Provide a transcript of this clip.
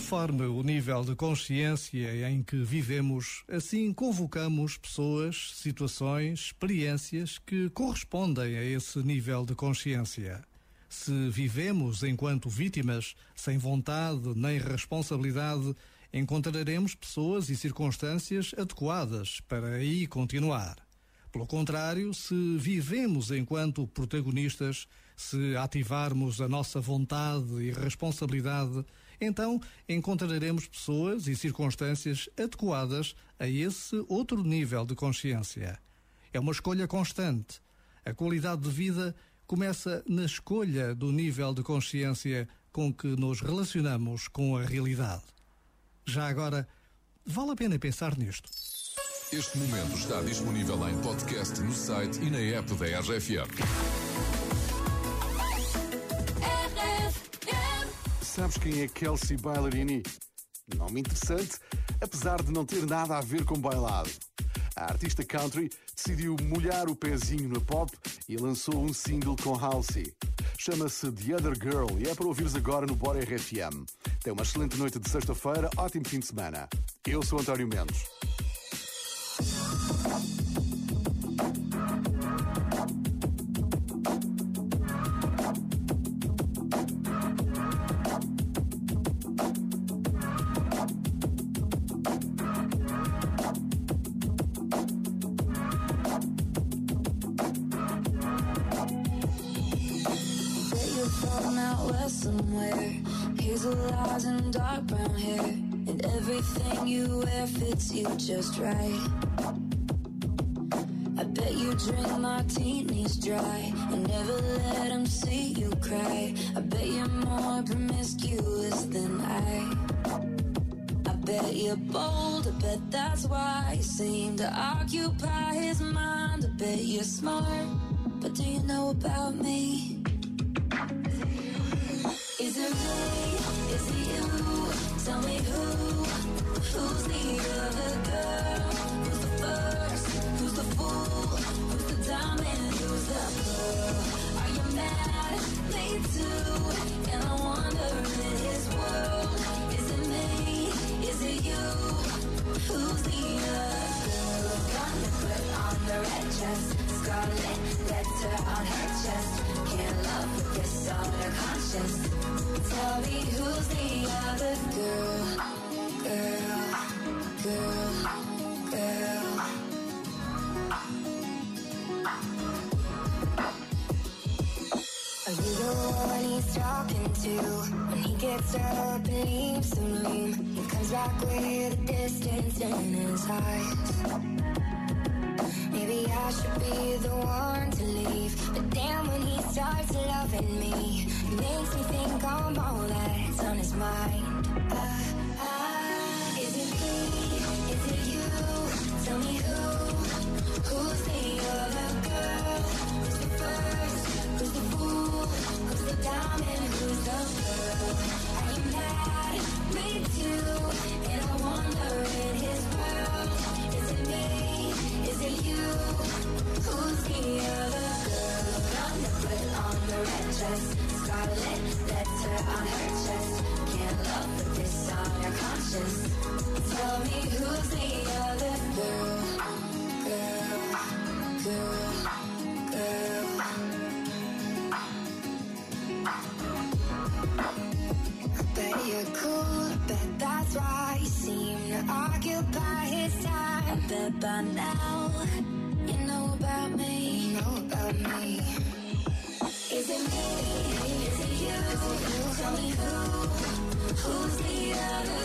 Conforme o nível de consciência em que vivemos, assim convocamos pessoas, situações, experiências que correspondem a esse nível de consciência. Se vivemos enquanto vítimas, sem vontade nem responsabilidade, encontraremos pessoas e circunstâncias adequadas para aí continuar. Pelo contrário, se vivemos enquanto protagonistas, se ativarmos a nossa vontade e responsabilidade, então encontraremos pessoas e circunstâncias adequadas a esse outro nível de consciência. É uma escolha constante. A qualidade de vida começa na escolha do nível de consciência com que nos relacionamos com a realidade. Já agora, vale a pena pensar nisto. Este momento está disponível em podcast no site e na app da RFM. Sabes quem é Kelsey Ballerini? Nome interessante, apesar de não ter nada a ver com bailado. A artista country decidiu molhar o pezinho na pop e lançou um single com Halsey. Chama-se The Other Girl e é para ouvires agora no Bora RFM. Tem uma excelente noite de sexta-feira, ótimo fim de semana. Eu sou António Mendes. Somewhere. Hazel eyes and dark brown hair. And everything you wear fits you just right. I bet you drink martinis dry and never let them see you cry. I bet you're more promiscuous than I. I bet you're bold, I bet that's why you seem to occupy his mind. I bet you're smart, but do you know about me? Tell me who? Who's the other girl? Who's the first? Who's the fool? Who's the diamond? Who's the pearl? Are you mad? Me too. And I wonder in his world. Is it me? Is it you? Who's the other on the red dress. Scarlet letter on her chest. Can't love with conscience. Tell me who's the one he's talking to? When he gets up and leaves the room, he comes back with a distance in his eyes. Maybe I should be the one to leave, but damn when he starts loving me, makes me think I'm all that's on his mind. Uh, dress, scarlet letter on her chest. Can't love with this on your conscience. Tell me who's the other girl? Girl, girl, girl. I bet you're cool, I bet that's why you seem to occupy his time. I bet by now you know about me. You know about me. Tell me who? Who's the other